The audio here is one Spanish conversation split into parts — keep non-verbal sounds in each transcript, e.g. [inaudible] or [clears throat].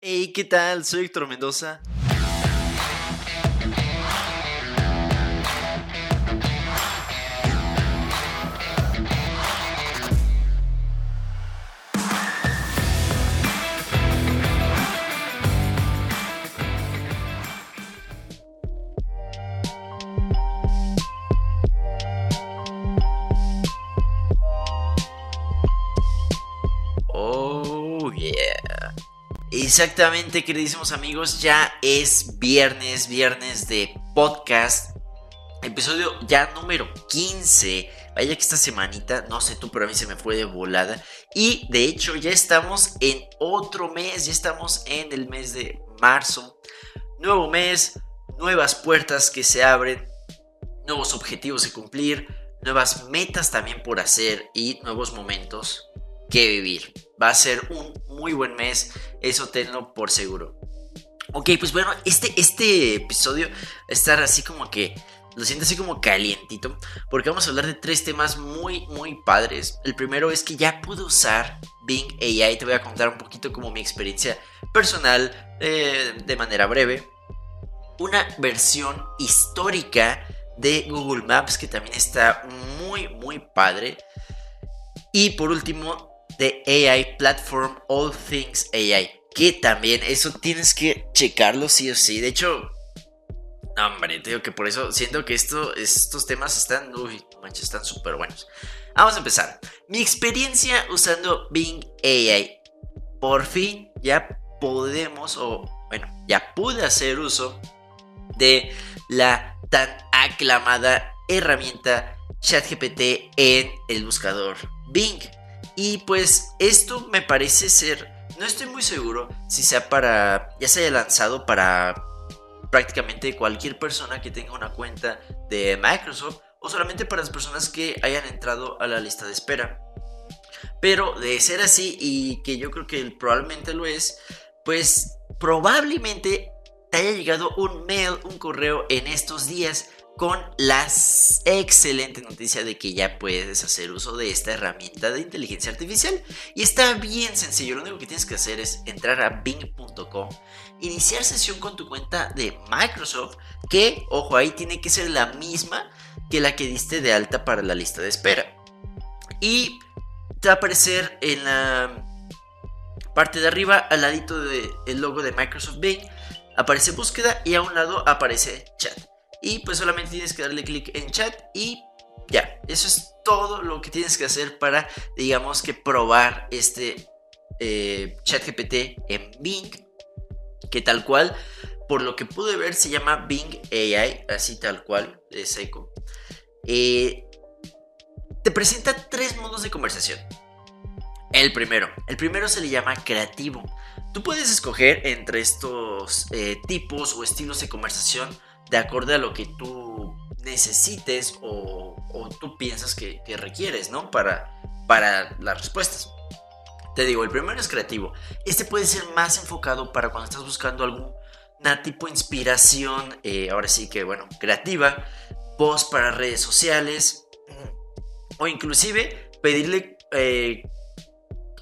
Hey, ¿qué tal? Soy Héctor Mendoza. Exactamente, queridísimos amigos, ya es viernes, viernes de podcast. Episodio ya número 15. Vaya que esta semanita, no sé tú, pero a mí se me fue de volada. Y de hecho ya estamos en otro mes, ya estamos en el mes de marzo. Nuevo mes, nuevas puertas que se abren, nuevos objetivos de cumplir, nuevas metas también por hacer y nuevos momentos que vivir. Va a ser un muy buen mes, eso tenlo por seguro. Ok, pues bueno, este, este episodio estar así como que lo siento así como calientito, porque vamos a hablar de tres temas muy, muy padres. El primero es que ya pude usar Bing AI, te voy a contar un poquito como mi experiencia personal eh, de manera breve. Una versión histórica de Google Maps que también está muy, muy padre. Y por último, de AI Platform All Things AI. Que también eso tienes que checarlo sí o sí. De hecho, no, hombre, te digo que por eso siento que esto, estos temas están, uy, están súper buenos. Vamos a empezar. Mi experiencia usando Bing AI. Por fin ya podemos, o bueno, ya pude hacer uso de la tan aclamada herramienta ChatGPT en el buscador Bing. Y pues esto me parece ser, no estoy muy seguro si sea para, ya se haya lanzado para prácticamente cualquier persona que tenga una cuenta de Microsoft o solamente para las personas que hayan entrado a la lista de espera. Pero de ser así y que yo creo que probablemente lo es, pues probablemente te haya llegado un mail, un correo en estos días con la excelente noticia de que ya puedes hacer uso de esta herramienta de inteligencia artificial. Y está bien sencillo, lo único que tienes que hacer es entrar a bing.com, iniciar sesión con tu cuenta de Microsoft, que, ojo, ahí tiene que ser la misma que la que diste de alta para la lista de espera. Y te va a aparecer en la parte de arriba, al ladito del logo de Microsoft Bing, aparece búsqueda y a un lado aparece chat. Y pues solamente tienes que darle clic en chat y ya, eso es todo lo que tienes que hacer para, digamos que probar este eh, chat GPT en Bing, que tal cual, por lo que pude ver, se llama Bing AI, así tal cual, de seco. Eh, te presenta tres modos de conversación. El primero, el primero se le llama creativo. Tú puedes escoger entre estos eh, tipos o estilos de conversación de acuerdo a lo que tú necesites o, tú piensas que, requieres, ¿no? Para, para las respuestas. Te digo, el primero es creativo. Este puede ser más enfocado para cuando estás buscando alguna tipo de inspiración, eh, ahora sí que, bueno, creativa, post para redes sociales o inclusive pedirle eh,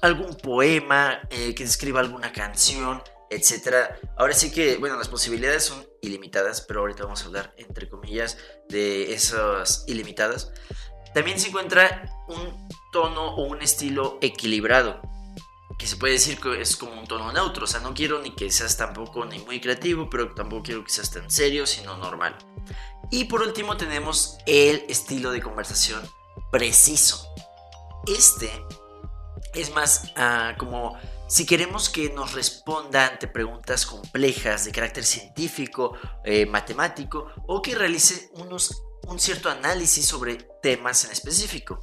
algún poema, eh, que escriba alguna canción, etcétera. Ahora sí que, bueno, las posibilidades son ilimitadas, pero ahorita vamos a hablar, entre comillas, de esas ilimitadas. También se encuentra un tono o un estilo equilibrado, que se puede decir que es como un tono neutro, o sea, no quiero ni que seas tampoco ni muy creativo, pero tampoco quiero que seas tan serio, sino normal. Y por último tenemos el estilo de conversación preciso. Este es más ah, como si queremos que nos responda ante preguntas complejas de carácter científico, eh, matemático o que realice unos, un cierto análisis sobre temas en específico.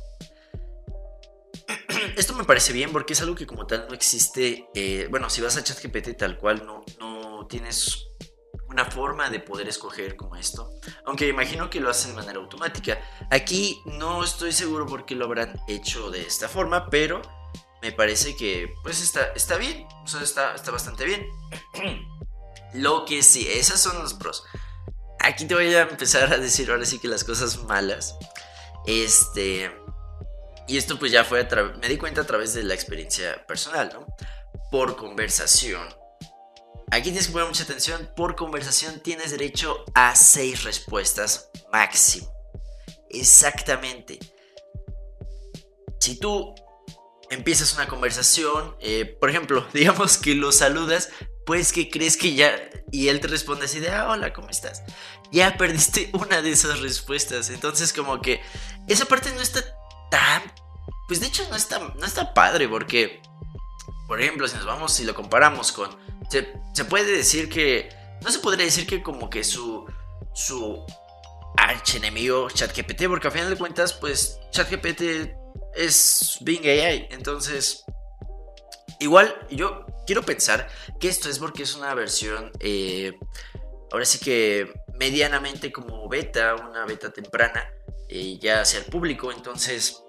[clears throat] Esto me parece bien porque es algo que como tal no existe. Eh, bueno, si vas a ChatGPT tal cual no, no tienes una forma de poder escoger como esto. Aunque imagino que lo hacen de manera automática. Aquí no estoy seguro por qué lo habrán hecho de esta forma, pero me parece que pues está, está bien, o está, está bastante bien. [clears throat] Lo que sí, esos son los pros. Aquí te voy a empezar a decir ahora sí que las cosas malas. Este... Y esto pues ya fue, a me di cuenta a través de la experiencia personal, ¿no? Por conversación. aquí tienes que poner mucha atención. Por conversación tienes derecho a 6 respuestas máximo. Exactamente. Si tú empiezas una conversación, eh, por ejemplo, [laughs] digamos que lo saludas, pues que crees que ya, y él te responde así de, ah, hola, ¿cómo estás? Ya perdiste [laughs] una de esas respuestas, entonces como que esa parte no está tan, pues de hecho no está, no está padre, porque, por ejemplo, si nos vamos, si lo comparamos con, se, se puede decir que, no se podría decir que como que su, su archenemigo ChatGPT, porque a final de cuentas, pues ChatGPT es Bing AI, entonces, igual yo quiero pensar que esto es porque es una versión, eh, ahora sí que medianamente como beta, una beta temprana, eh, ya hacia el público. Entonces,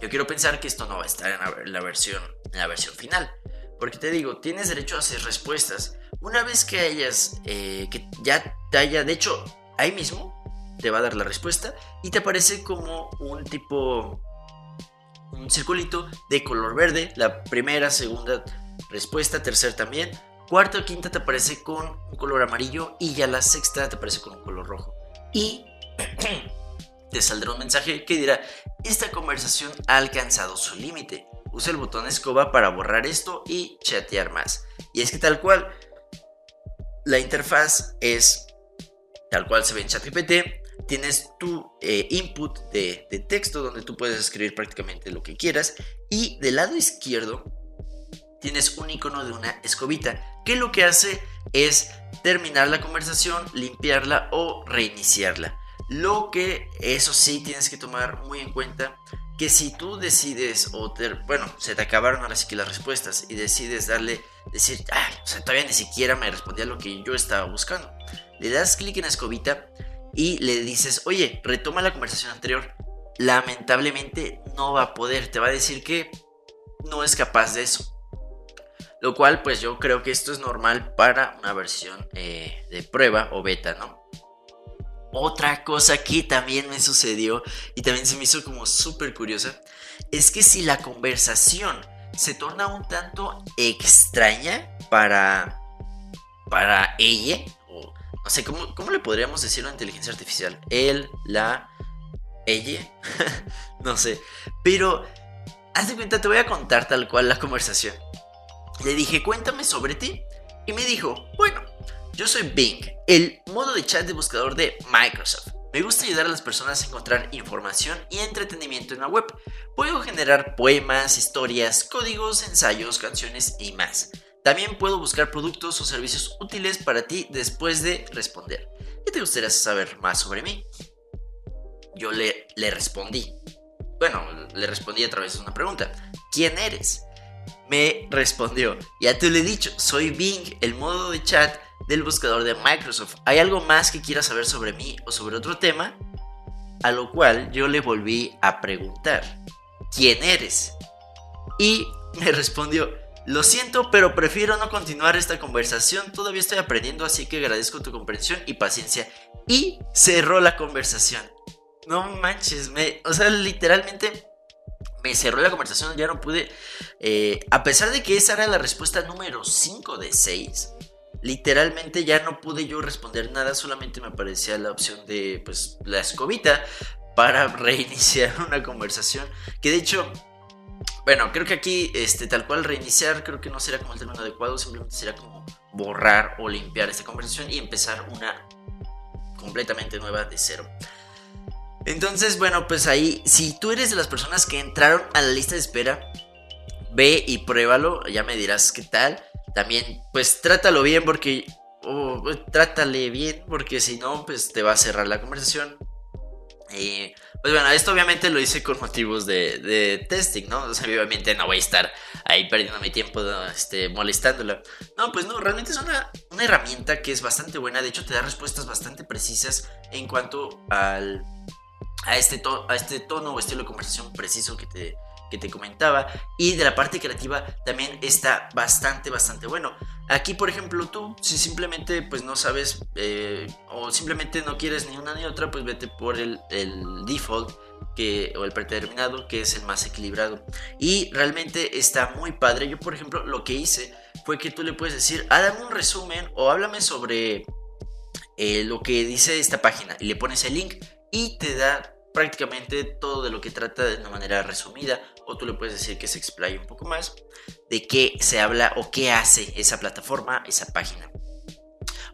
yo quiero pensar que esto no va a estar en la, versión, en la versión final. Porque te digo, tienes derecho a hacer respuestas. Una vez que hayas, eh, que ya te haya, de hecho, ahí mismo te va a dar la respuesta y te aparece como un tipo, un circulito de color verde. La primera, segunda, respuesta, tercera también, cuarta o quinta te aparece con un color amarillo y ya la sexta te aparece con un color rojo. Y [clears throat] te saldrá un mensaje que dirá, esta conversación ha alcanzado su límite. Usa el botón escoba para borrar esto y chatear más. Y es que tal cual, la interfaz es tal cual se ve en ChatGPT. Tienes tu eh, input de, texto donde tú puedes escribir prácticamente lo que quieras. Y del lado izquierdo tienes un icono de una escobita, que lo que hace es terminar la conversación, limpiarla o reiniciarla. Lo que eso sí tienes que tomar muy en cuenta que si tú decides o bueno, se te acabaron ahora sí que las respuestas y decides darle decir, ay, o sea, todavía ni siquiera me respondía lo que yo estaba buscando. Le das clic en la escobita y le dices, "Oye, retoma la conversación anterior." Lamentablemente no va a poder, te va a decir que no es capaz de eso. Lo cual pues yo creo que esto es normal para una versión eh, de prueba o beta, ¿no? Otra cosa que también me sucedió y también se me hizo como súper curiosa es que si la conversación se torna un tanto extraña para, para ella, no sé, ¿cómo, ¿cómo le podríamos decir una inteligencia artificial? Él, la, ella, [laughs] no sé, pero haz de cuenta, te voy a contar tal cual la conversación. Le dije, cuéntame sobre ti. Y me dijo, bueno, yo soy Bing, el modo de chat de buscador de Microsoft. Me gusta ayudar a las personas a encontrar información y entretenimiento en la web. Puedo generar poemas, historias, códigos, ensayos, canciones y más. También puedo buscar productos o servicios útiles para ti después de responder. ¿Qué te gustaría saber más sobre mí? Yo le, le respondí. Bueno, le respondí a través de una pregunta. ¿Quién eres? me respondió, ya te lo he dicho, soy Bing, el modo de chat del buscador de Microsoft. ¿Hay algo más que quieras saber sobre mí o sobre otro tema? A lo cual yo le volví a preguntar, ¿quién eres? Y me [laughs] respondió, lo siento, pero prefiero no continuar esta conversación. Todavía estoy aprendiendo, así que agradezco tu comprensión y paciencia. Y cerró la conversación. No manches, me, o sea, literalmente me cerró la conversación, ya no pude, eh, a pesar de que esa era la respuesta número 5 de 6, literalmente ya no pude yo responder nada, solamente me aparecía la opción de, pues, la escobita para [laughs] reiniciar una conversación, que de hecho... Bueno, creo que aquí, este, tal cual reiniciar, creo que no será como el término adecuado, simplemente será como borrar o limpiar esta conversación y empezar una completamente nueva de cero. Entonces, bueno, pues ahí, si tú eres de las personas que entraron a la lista de espera, ve y pruébalo, ya me dirás qué tal. También, pues trátalo bien porque... Trátale bien porque si no, pues te va a cerrar la conversación. Y pues bueno, esto obviamente lo hice con motivos de, testing, ¿no? O sea, obviamente no voy a estar ahí perdiendo mi tiempo este, molestándola. No, pues no, realmente es una, una herramienta que es bastante buena. De hecho, te da respuestas bastante precisas en cuanto al a este, a este tono o estilo de conversación preciso que te, que te comentaba. Y de la parte creativa también está bastante, bastante bueno. Aquí, por ejemplo, tú, si simplemente pues no sabes eh, o simplemente no quieres ni una ni otra, pues vete por el, default que, o el predeterminado, que es el más equilibrado. Y realmente está muy padre. Yo, por ejemplo, lo que hice fue que tú le puedes decir, dame un resumen o háblame sobre eh, lo que dice esta página y le pones el link y te da prácticamente todo de lo que trata de una manera resumida o tú le puedes decir que se explaye un poco más de qué se habla o qué hace esa plataforma, esa página.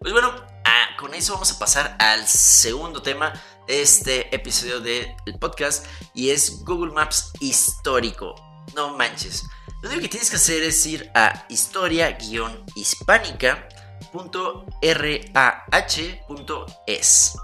Pues bueno, ah, con eso vamos a pasar al segundo tema de este episodio del podcast y es Google Maps histórico. No manches. Lo único que tienes que hacer es ir a historia-hispánica.rah.es.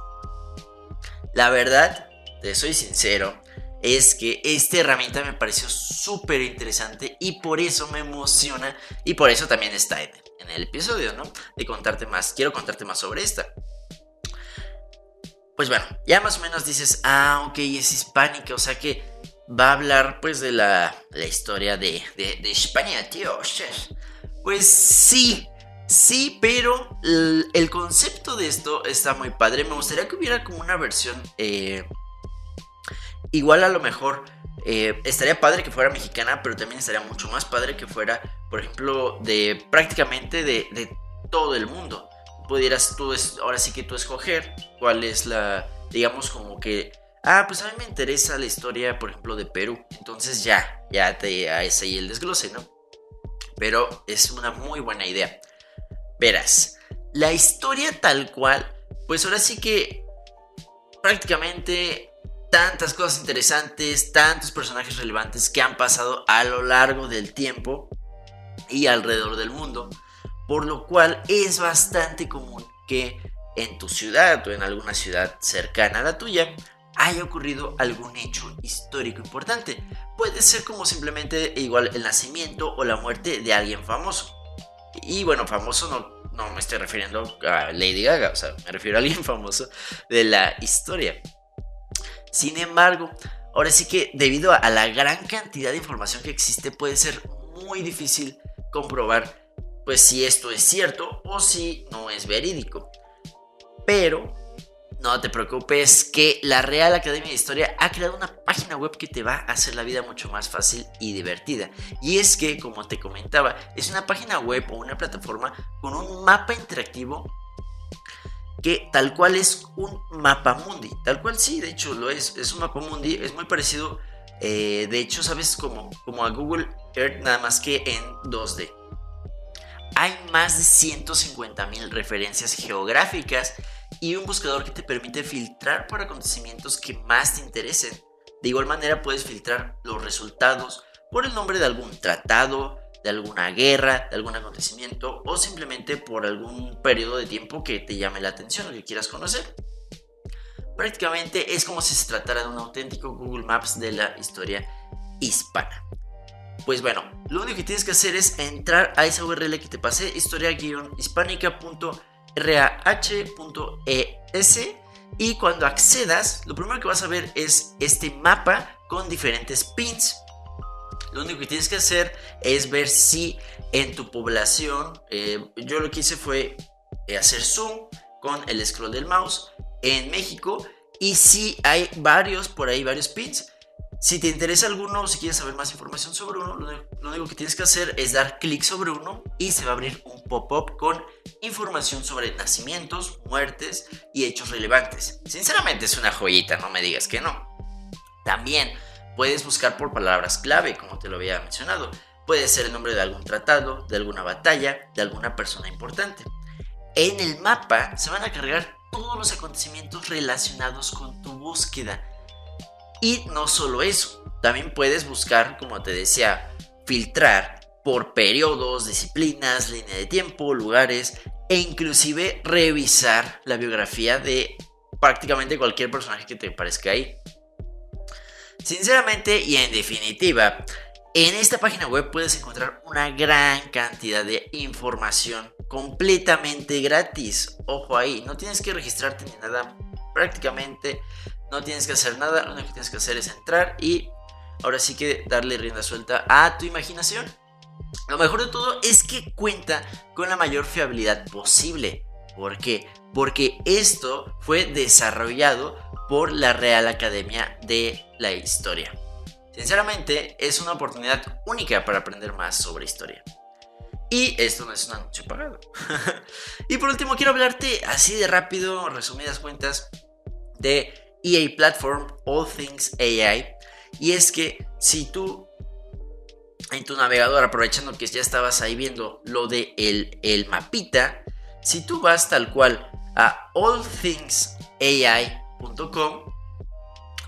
La verdad, te soy sincero, es que esta herramienta me pareció súper interesante y por eso me emociona y por eso también está en, el episodio, ¿no? De contarte más, quiero contarte más sobre esta. Pues bueno, ya más o menos dices, ah, ok, es hispánica, o sea que va a hablar pues de la, historia de, de, España, tío. Pues sí, sí, pero el, concepto de esto está muy padre. Me gustaría que hubiera como una versión eh, igual a lo mejor eh, estaría padre que fuera mexicana, pero también estaría mucho más padre que fuera, por ejemplo, de prácticamente de, todo el mundo. Pudieras tú, ahora sí que tú escoger cuál es la, digamos como que, ah, pues a mí me interesa la historia, por ejemplo, de Perú. Entonces ya, ya te es ahí el desglose, ¿no? Pero es una muy buena idea. Verás, la historia tal cual, pues ahora sí que prácticamente tantas cosas interesantes, tantos personajes relevantes que han pasado a lo largo del tiempo y alrededor del mundo, por lo cual es bastante común que en tu ciudad o en alguna ciudad cercana a la tuya haya ocurrido algún hecho histórico importante. Puede ser como simplemente igual el nacimiento o la muerte de alguien famoso. Y bueno, famoso no, no me estoy refiriendo a Lady Gaga, o sea, me refiero a alguien [laughs] famoso de la historia. Sin embargo, ahora sí que debido a la gran cantidad de información que existe puede ser muy difícil comprobar pues si esto es cierto o si no es verídico. Pero no te preocupes que la Real Academia de Historia ha creado una página web que te va a hacer la vida mucho más fácil y divertida. Y es que, como te comentaba, es una página web o una plataforma con un mapa interactivo que tal cual es un mapa mundi. Tal cual sí, de hecho lo es. Es un mapa mundi, es muy parecido. Eh, de hecho, sabes como, como a Google Earth, nada más que en 2D. Hay más de 150 mil referencias geográficas y un buscador que te permite filtrar por acontecimientos que más te interesen. De igual manera puedes filtrar los resultados por el nombre de algún tratado, de alguna guerra, de algún acontecimiento o simplemente por algún periodo de tiempo que te llame la atención o que quieras conocer. Prácticamente es como si se tratara de un auténtico Google Maps de la historia hispana. Pues bueno, lo único que tienes que hacer es entrar a esa URL que te pasé, historia-hispánica.rah.es y cuando accedas, lo primero que vas a ver es este mapa con diferentes pins lo único que tienes que hacer es ver si en tu población, eh, yo lo que hice fue eh, hacer zoom con el scroll del mouse en México y si hay varios por ahí, varios pins. Si te interesa alguno si quieres saber más información sobre uno, lo único que tienes que hacer es dar clic sobre uno y se va a abrir un pop-up con información sobre nacimientos, muertes y hechos relevantes. Sinceramente es una joyita, no me digas que no. También Puedes buscar por palabras clave, como te lo había mencionado. Puede ser el nombre de algún tratado, de alguna batalla, de alguna persona importante. En el mapa se van a cargar todos los acontecimientos relacionados con tu búsqueda. Y no solo eso, también puedes buscar, como te decía, filtrar por periodos, disciplinas, línea de tiempo, lugares e inclusive revisar la biografía de prácticamente cualquier personaje que te parezca ahí. Sinceramente y en definitiva, en esta página web puedes encontrar una gran cantidad de información completamente gratis. Ojo ahí, no tienes que registrarte ni nada, prácticamente no tienes que hacer nada, lo único que tienes que hacer es entrar y ahora sí que darle rienda suelta a tu imaginación. Lo mejor de todo es que cuenta con la mayor fiabilidad posible. ¿Por qué? Porque esto fue desarrollado por la Real Academia de la Historia. Sinceramente, es una oportunidad única para aprender más sobre historia. Y esto no es un anuncio pagado. [laughs] y por último, quiero hablarte así de rápido, resumidas cuentas, de EA Platform All Things AI. Y es que si tú en tu navegador, aprovechando que ya estabas ahí viendo lo de el mapita, si tú vas tal cual a allthingsai.com,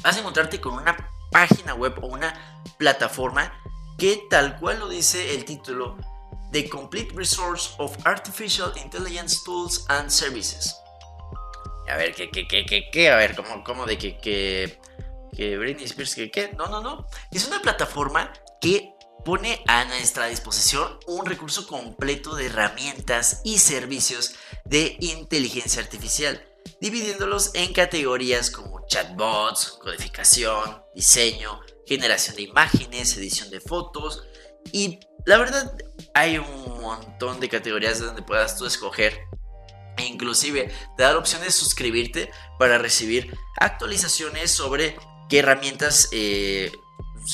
vas a encontrarte con una página web o una plataforma que tal cual lo dice el título, The Complete Resource of Artificial Intelligence Tools and Services. A ver, ¿qué, qué, qué, qué, A ver, ¿cómo, cómo de que, que, que Britney Spears, que qué? No, no, no. Es una plataforma que pone a nuestra disposición un recurso completo de herramientas y servicios de inteligencia artificial, dividiéndolos en categorías como chatbots, codificación, diseño, generación de imágenes, edición de fotos y la verdad hay un montón de categorías donde puedas tú escoger e inclusive te da la opción de suscribirte para recibir actualizaciones sobre qué herramientas eh,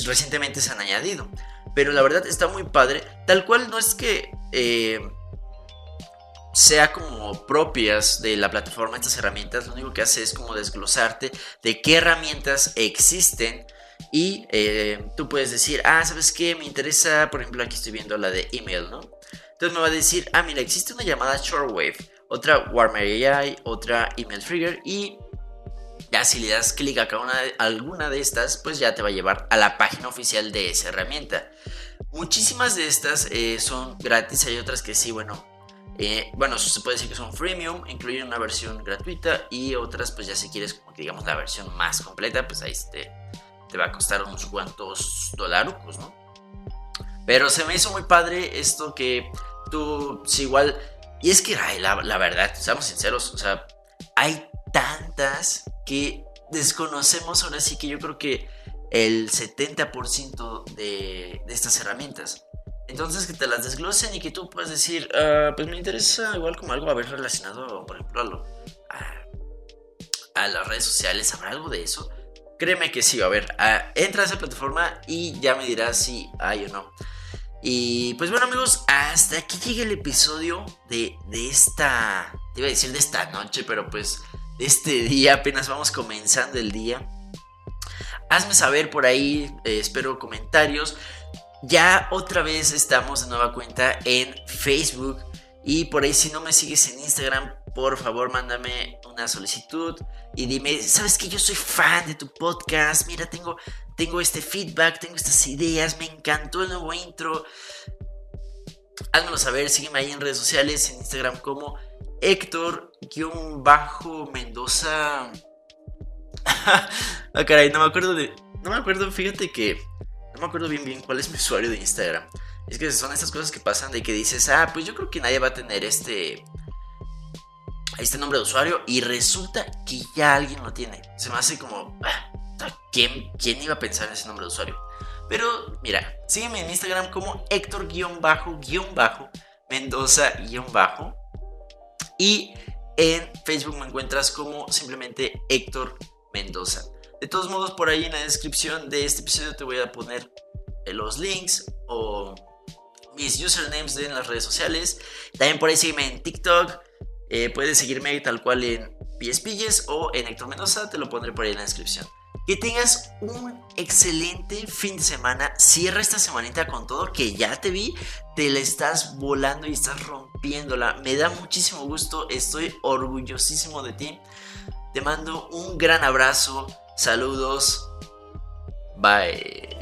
recientemente se han añadido. Pero la verdad está muy padre. Tal cual no es que eh, sea como propias de la plataforma estas herramientas. Lo único que hace es como desglosarte de qué herramientas existen. Y eh, tú puedes decir, ah, ¿sabes qué? Me interesa, por ejemplo, aquí estoy viendo la de email, ¿no? Entonces me va a decir, ah, mira, existe una llamada Shortwave, otra Warmer AI, otra Email Trigger y ya si le das clic a cada una de, alguna de estas, pues ya te va a llevar a la página oficial de esa herramienta. Muchísimas de estas eh, son gratis, hay otras que sí, bueno, eh, bueno, se puede decir que son freemium, incluyen una versión gratuita y otras, pues ya si quieres, como que digamos, la versión más completa, pues ahí te, te va a costar unos cuantos dolarucos, ¿no? Pero se me hizo muy padre esto que tú, si igual, y es que, la, la verdad, seamos sinceros, o sea, hay tantas que desconocemos ahora sí que yo creo que el 70% de, de estas herramientas. Entonces que te las desglosen y que tú puedas decir, ah, pues me interesa igual como algo haber relacionado, por ejemplo, a, a, las redes sociales, ¿habrá algo de eso? Créeme que sí, a ver, entra a esa plataforma y ya me dirás si hay o no. Y pues bueno amigos, hasta aquí llega el episodio de, de esta, te iba a decir de esta noche, pero pues este día, apenas vamos comenzando el día. Hazme saber por ahí, eh, espero comentarios. Ya otra vez estamos de nueva cuenta en Facebook. Y por ahí si no me sigues en Instagram, por favor mándame una solicitud y dime, ¿sabes que yo soy fan de tu podcast? Mira, tengo, tengo este feedback, tengo estas ideas, me encantó el nuevo intro. Házmelo saber, sígueme ahí en redes sociales, en Instagram como Héctor-Mendoza. [laughs] ah, caray, no me acuerdo de. No me acuerdo, fíjate que. No me acuerdo bien bien cuál es mi usuario de Instagram. Es que son estas cosas que pasan de que dices, ah, pues yo creo que nadie va a tener este. Este nombre de usuario. Y resulta que ya alguien lo tiene. Se me hace como. Ah, ¿quién, ¿Quién iba a pensar en ese nombre de usuario? Pero mira, sígueme en Instagram como Héctor-Mendoza- y en Facebook me encuentras como simplemente Héctor Mendoza. De todos modos, por ahí en la descripción de este episodio te voy a poner eh, los links o mis usernames en las redes sociales. También por ahí sígueme en TikTok. Eh, puedes seguirme tal cual en PSPilles o en Héctor Mendoza. Te lo pondré por ahí en la descripción. Que tengas un excelente fin de semana. Cierra esta semanita con todo que ya te vi. Te la estás volando y estás rompiéndola. Me da muchísimo gusto. Estoy orgullosísimo de ti. Te mando un gran abrazo. Saludos. Bye.